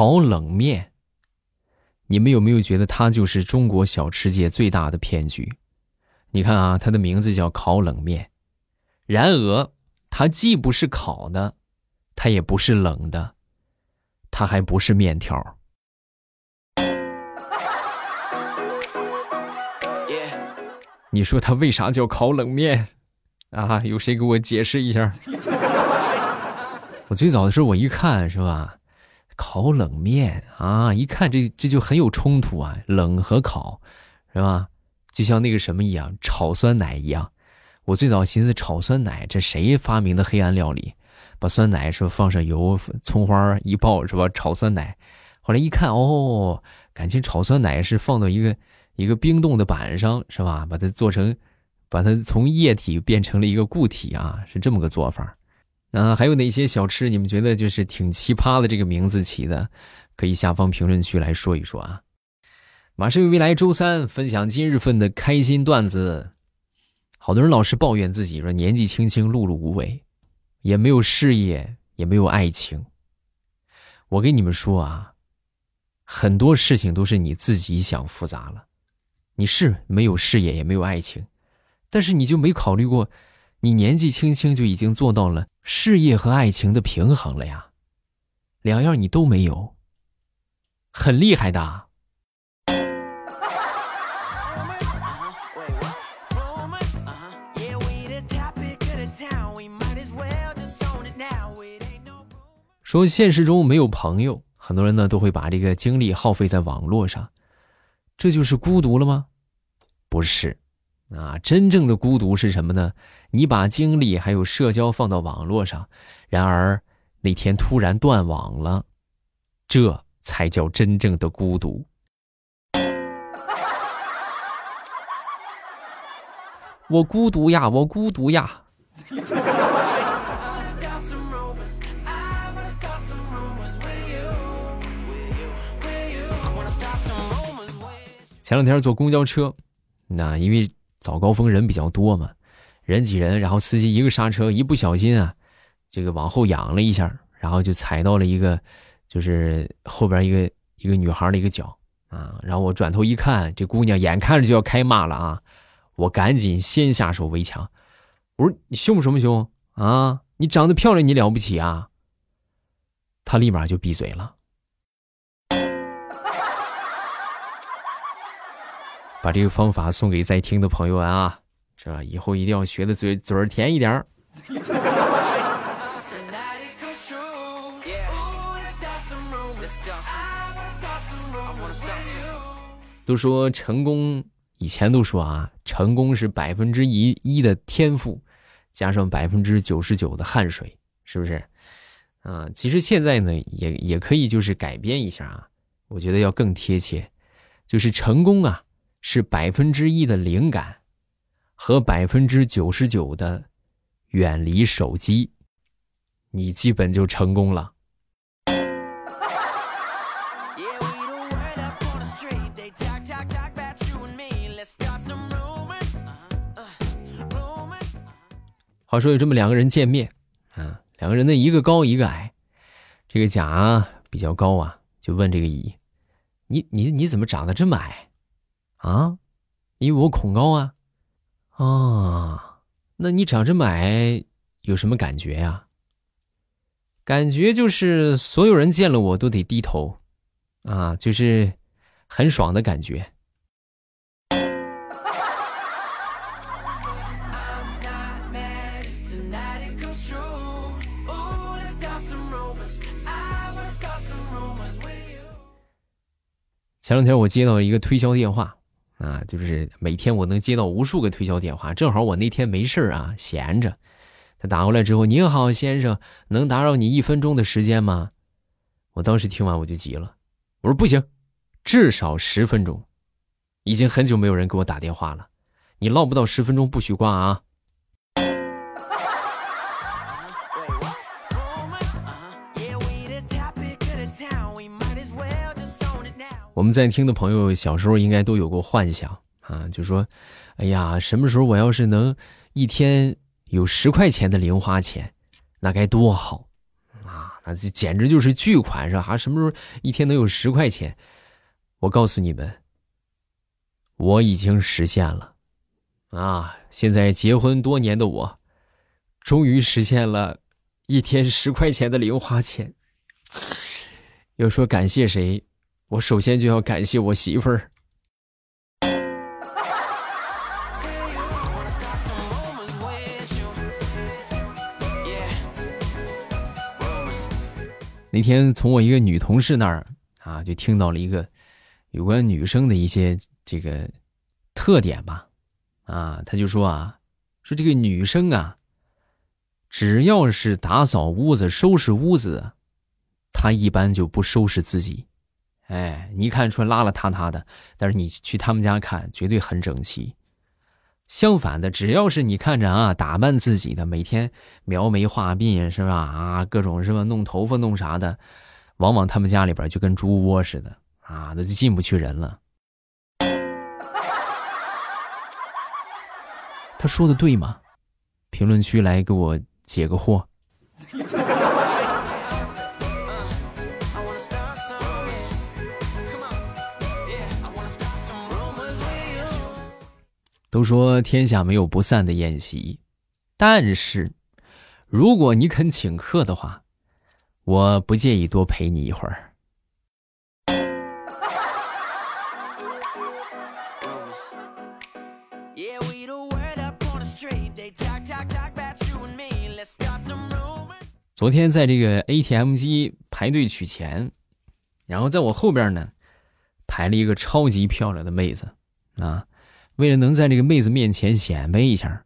烤冷面。你们有没有觉得它就是中国小吃界最大的骗局？你看啊，它的名字叫烤冷面，然而它既不是烤的，它也不是冷的，它还不是面条。你说它为啥叫烤冷面？啊，有谁给我解释一下？我最早的时候，我一看是吧，烤冷面啊，一看这这就很有冲突啊，冷和烤，是吧？就像那个什么一样，炒酸奶一样。我最早寻思炒酸奶，这谁发明的黑暗料理？把酸奶是放上油，葱花一爆是吧？炒酸奶。后来一看哦，感情炒酸奶是放到一个 一个冰冻的板上是吧？把它做成，把它从液体变成了一个固体啊，是这么个做法。啊，还有哪些小吃你们觉得就是挺奇葩的？这个名字起的，可以下方评论区来说一说啊。马上又未来周三，分享今日份的开心段子。好多人老是抱怨自己说年纪轻轻碌碌无为，也没有事业，也没有爱情。我跟你们说啊，很多事情都是你自己想复杂了。你是没有事业，也没有爱情，但是你就没考虑过，你年纪轻轻就已经做到了事业和爱情的平衡了呀？两样你都没有，很厉害的。说现实中没有朋友，很多人呢都会把这个精力耗费在网络上，这就是孤独了吗？不是，啊，真正的孤独是什么呢？你把精力还有社交放到网络上，然而那天突然断网了，这才叫真正的孤独。我孤独呀，我孤独呀。前两天坐公交车，那因为早高峰人比较多嘛，人挤人，然后司机一个刹车，一不小心啊，这个往后仰了一下，然后就踩到了一个，就是后边一个一个女孩的一个脚啊，然后我转头一看，这姑娘眼看着就要开骂了啊，我赶紧先下手为强，我说你凶什么凶啊？你长得漂亮你了不起啊？她立马就闭嘴了。把这个方法送给在听的朋友们啊，这以后一定要学的嘴嘴儿甜一点儿。都说成功，以前都说啊，成功是百分之一一的天赋，加上百分之九十九的汗水，是不是？啊，其实现在呢，也也可以就是改编一下啊，我觉得要更贴切，就是成功啊。是百分之一的灵感，和百分之九十九的远离手机，你基本就成功了。话说有这么两个人见面，啊，两个人呢，一个高一个矮，这个甲比较高啊，就问这个乙：“你你你怎么长得这么矮？”啊，因为我恐高啊，啊，那你长这么矮有什么感觉呀？感觉就是所有人见了我都得低头，啊，就是很爽的感觉。前两天我接到一个推销电话。啊，就是每天我能接到无数个推销电话，正好我那天没事啊，闲着。他打过来之后，您好，先生，能打扰你一分钟的时间吗？我当时听完我就急了，我说不行，至少十分钟。已经很久没有人给我打电话了，你唠不到十分钟不许挂啊。我们在听的朋友小时候应该都有过幻想啊，就说：“哎呀，什么时候我要是能一天有十块钱的零花钱，那该多好啊！那这简直就是巨款是吧？啊什么时候一天能有十块钱？我告诉你们，我已经实现了，啊！现在结婚多年的我，终于实现了一天十块钱的零花钱。要说感谢谁，我首先就要感谢我媳妇儿。那天从我一个女同事那儿啊，就听到了一个有关女生的一些这个特点吧，啊，他就说啊，说这个女生啊，只要是打扫屋子、收拾屋子，她一般就不收拾自己，哎，你看出邋邋遢遢的，但是你去他们家看，绝对很整齐。相反的，只要是你看着啊，打扮自己的，每天描眉画鬓是吧？啊，各种是吧，弄头发弄啥的，往往他们家里边就跟猪窝似的啊，那就进不去人了。他说的对吗？评论区来给我解个惑。都说天下没有不散的宴席，但是，如果你肯请客的话，我不介意多陪你一会儿。昨天在这个 ATM 机排队取钱，然后在我后边呢，排了一个超级漂亮的妹子，啊。为了能在这个妹子面前显摆一下，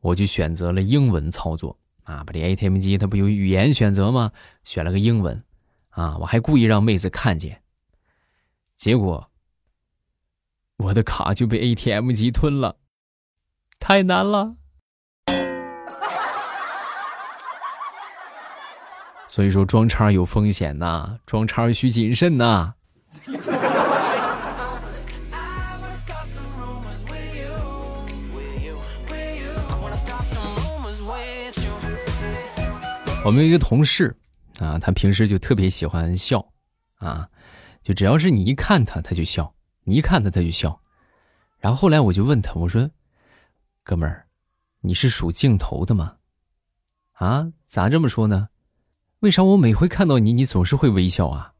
我就选择了英文操作啊！把这 ATM 机它不有语言选择吗？选了个英文，啊！我还故意让妹子看见，结果我的卡就被 ATM 机吞了，太难了。所以说装叉有风险呐，装叉需谨慎呐。我们有一个同事，啊，他平时就特别喜欢笑，啊，就只要是你一看他，他就笑；你一看他，他就笑。然后后来我就问他，我说：“哥们儿，你是属镜头的吗？啊，咋这么说呢？为啥我每回看到你，你总是会微笑啊？”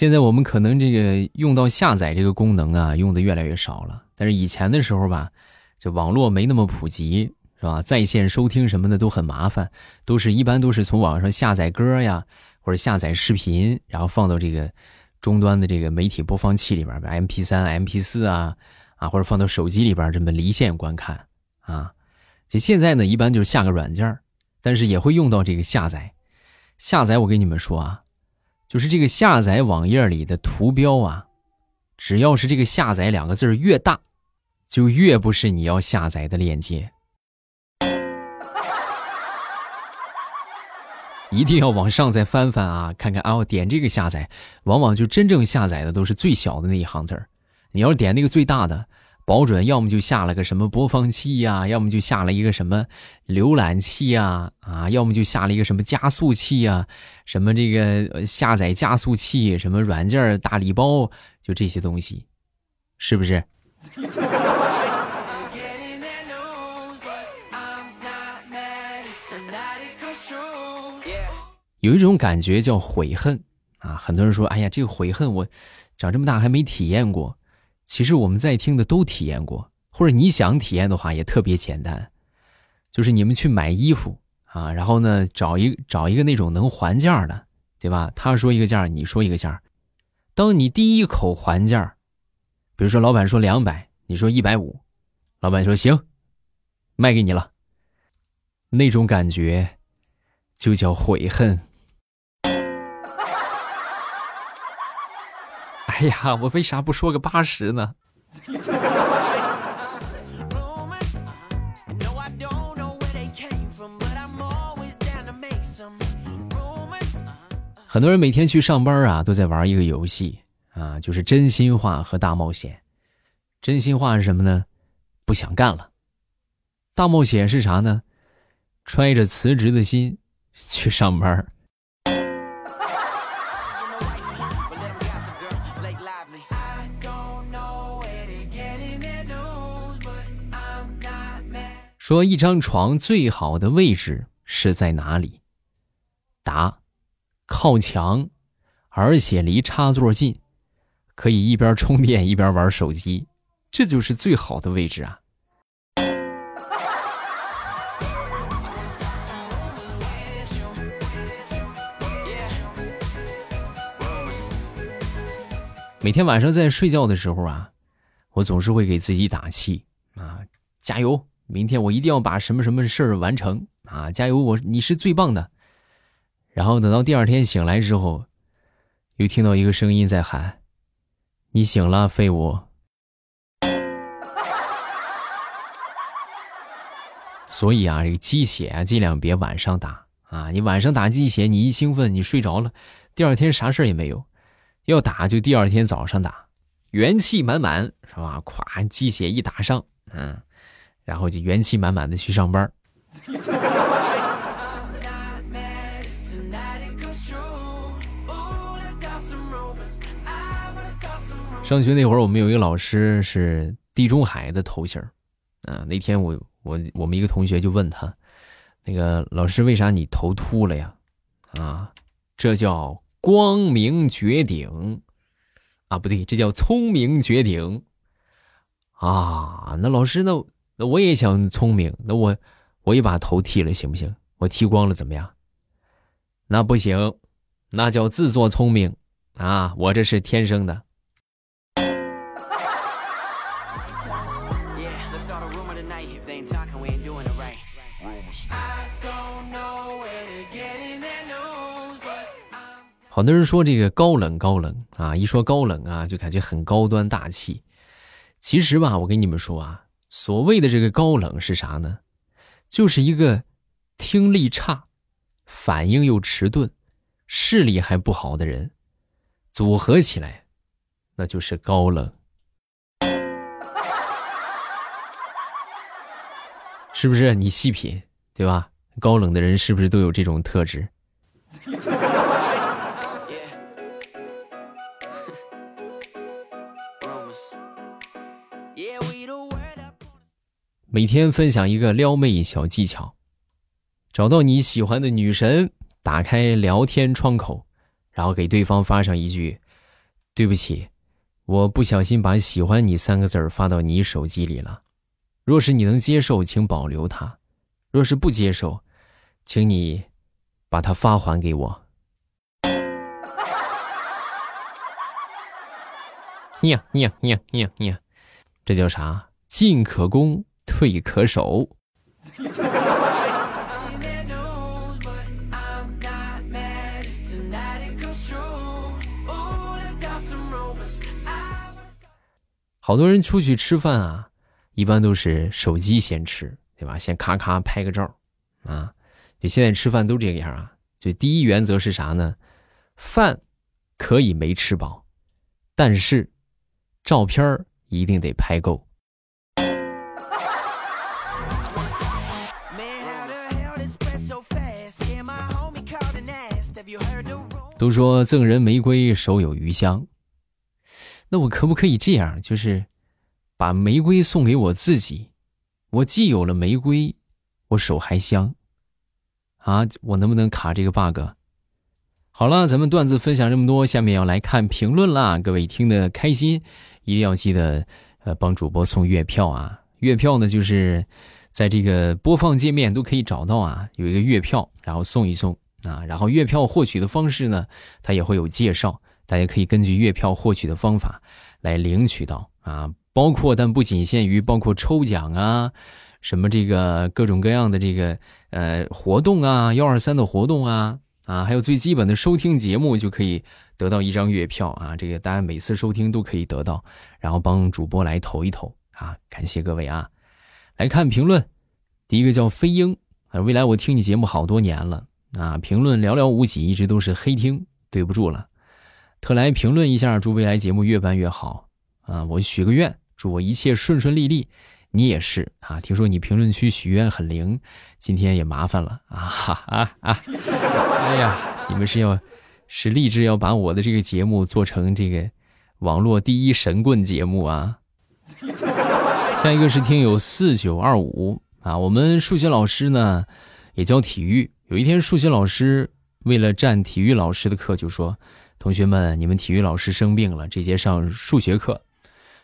现在我们可能这个用到下载这个功能啊，用的越来越少了。但是以前的时候吧，这网络没那么普及，是吧？在线收听什么的都很麻烦，都是一般都是从网上下载歌呀，或者下载视频，然后放到这个终端的这个媒体播放器里边，M P 三、M P 四啊，啊，或者放到手机里边这么离线观看啊。就现在呢，一般就是下个软件但是也会用到这个下载。下载，我跟你们说啊。就是这个下载网页里的图标啊，只要是这个“下载”两个字越大，就越不是你要下载的链接。一定要往上再翻翻啊，看看啊，点这个下载，往往就真正下载的都是最小的那一行字儿。你要是点那个最大的。保准要么就下了个什么播放器呀，要么就下了一个什么浏览器呀，啊，要么就下了一个什么加速器呀，什么这个下载加速器，什么软件大礼包，就这些东西，是不是？有一种感觉叫悔恨啊，很多人说，哎呀，这个悔恨我长这么大还没体验过。其实我们在听的都体验过，或者你想体验的话也特别简单，就是你们去买衣服啊，然后呢找一找一个那种能还价的，对吧？他说一个价，你说一个价，当你第一口还价，比如说老板说两百，你说一百五，老板说行，卖给你了，那种感觉就叫悔恨。哎呀，我为啥不说个八十呢？很多人每天去上班啊，都在玩一个游戏啊，就是真心话和大冒险。真心话是什么呢？不想干了。大冒险是啥呢？揣着辞职的心去上班。说一张床最好的位置是在哪里？答：靠墙，而且离插座近，可以一边充电一边玩手机，这就是最好的位置啊！每天晚上在睡觉的时候啊，我总是会给自己打气啊，加油！明天我一定要把什么什么事儿完成啊！加油，我你是最棒的。然后等到第二天醒来之后，又听到一个声音在喊：“你醒了，废物。”所以啊，这个鸡血啊，尽量别晚上打啊！你晚上打鸡血，你一兴奋，你睡着了，第二天啥事儿也没有。要打就第二天早上打，元气满满是吧？咵，鸡血一打上，嗯。然后就元气满满的去上班。上学那会儿，我们有一个老师是地中海的头型儿啊，那天我我我们一个同学就问他，那个老师为啥你头秃了呀？啊，这叫光明绝顶啊，不对，这叫聪明绝顶啊。那老师那。那我也想聪明，那我我也把头剃了行不行？我剃光了怎么样？那不行，那叫自作聪明啊！我这是天生的。好多人说这个高冷高冷啊，一说高冷啊，就感觉很高端大气。其实吧，我跟你们说啊。所谓的这个高冷是啥呢？就是一个听力差、反应又迟钝、视力还不好的人，组合起来，那就是高冷，是不是？你细品，对吧？高冷的人是不是都有这种特质？每天分享一个撩妹小技巧，找到你喜欢的女神，打开聊天窗口，然后给对方发上一句：“对不起，我不小心把喜欢你三个字发到你手机里了。若是你能接受，请保留它；若是不接受，请你把它发还给我。”呀呀呀呀呀，这叫啥？进可攻。退可守。好多人出去吃饭啊，一般都是手机先吃，对吧？先咔咔拍个照，啊，就现在吃饭都这个样啊。就第一原则是啥呢？饭可以没吃饱，但是照片一定得拍够。都说赠人玫瑰，手有余香。那我可不可以这样？就是把玫瑰送给我自己，我既有了玫瑰，我手还香。啊，我能不能卡这个 bug？好了，咱们段子分享这么多，下面要来看评论啦。各位听得开心，一定要记得呃帮主播送月票啊！月票呢，就是在这个播放界面都可以找到啊，有一个月票，然后送一送。啊，然后月票获取的方式呢，它也会有介绍，大家可以根据月票获取的方法来领取到啊，包括但不仅限于包括抽奖啊，什么这个各种各样的这个呃活动啊，幺二三的活动啊啊，还有最基本的收听节目就可以得到一张月票啊，这个大家每次收听都可以得到，然后帮主播来投一投啊，感谢各位啊，来看评论，第一个叫飞鹰啊，未来我听你节目好多年了。啊，评论寥寥无几，一直都是黑听，对不住了。特来评论一下，祝未来节目越办越好啊！我许个愿，祝我一切顺顺利利。你也是啊！听说你评论区许愿很灵，今天也麻烦了啊哈啊啊！哎呀，你们是要是立志要把我的这个节目做成这个网络第一神棍节目啊？下一个是听友四九二五啊，我们数学老师呢也教体育，有一天数学老师为了占体育老师的课，就说：“同学们，你们体育老师生病了，这节上数学课。”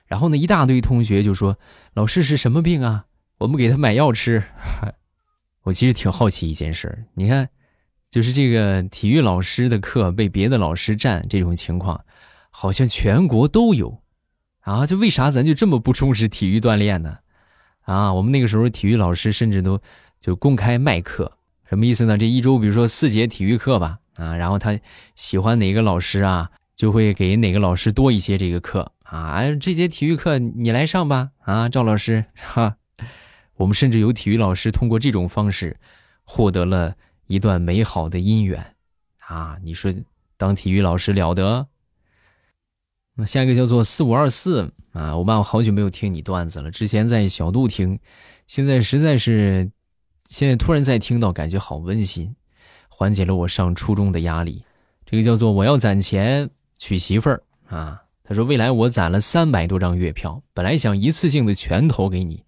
然后呢，一大堆同学就说：“老师是什么病啊？我们给他买药吃。”我其实挺好奇一件事你看，就是这个体育老师的课被别的老师占这种情况，好像全国都有啊。就为啥咱就这么不重视体育锻炼呢？啊，我们那个时候体育老师甚至都就公开卖课，什么意思呢？这一周比如说四节体育课吧，啊，然后他喜欢哪个老师啊，就会给哪个老师多一些这个课。啊，这节体育课你来上吧！啊，赵老师，哈，我们甚至有体育老师通过这种方式获得了一段美好的姻缘，啊，你说当体育老师了得？那下一个叫做四五二四啊，我妈，我好久没有听你段子了，之前在小度听，现在实在是，现在突然再听到，感觉好温馨，缓解了我上初中的压力。这个叫做我要攒钱娶媳妇儿啊。他说：“未来我攒了三百多张月票，本来想一次性的全投给你。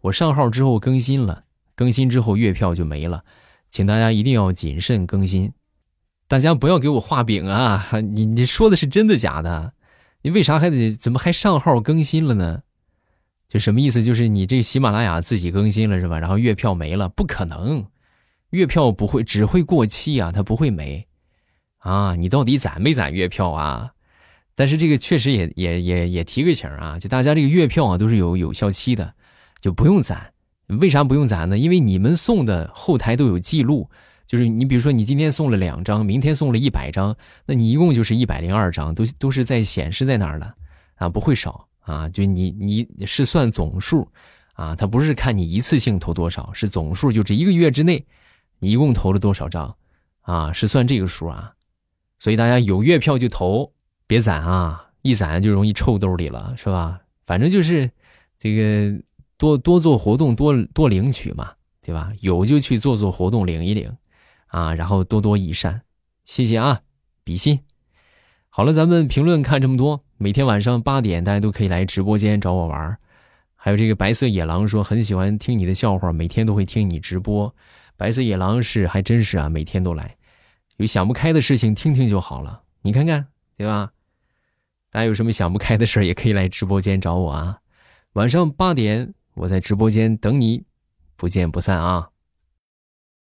我上号之后更新了，更新之后月票就没了，请大家一定要谨慎更新。大家不要给我画饼啊！你你说的是真的假的？你为啥还得怎么还上号更新了呢？就什么意思？就是你这喜马拉雅自己更新了是吧？然后月票没了？不可能，月票不会只会过期啊，它不会没啊！你到底攒没攒月票啊？”但是这个确实也也也也提个醒啊，就大家这个月票啊都是有有效期的，就不用攒。为啥不用攒呢？因为你们送的后台都有记录，就是你比如说你今天送了两张，明天送了一百张，那你一共就是一百零二张，都都是在显示在那儿的啊，不会少啊。就你你是算总数啊，他不是看你一次性投多少，是总数，就这一个月之内你一共投了多少张啊，是算这个数啊。所以大家有月票就投。别攒啊，一攒就容易臭兜里了，是吧？反正就是，这个多多做活动，多多领取嘛，对吧？有就去做做活动，领一领，啊，然后多多益善，谢谢啊，比心。好了，咱们评论看这么多，每天晚上八点大家都可以来直播间找我玩儿还有这个白色野狼说很喜欢听你的笑话，每天都会听你直播。白色野狼是还真是啊，每天都来，有想不开的事情听听就好了，你看看，对吧？大家有什么想不开的事儿，也可以来直播间找我啊！晚上八点，我在直播间等你，不见不散啊！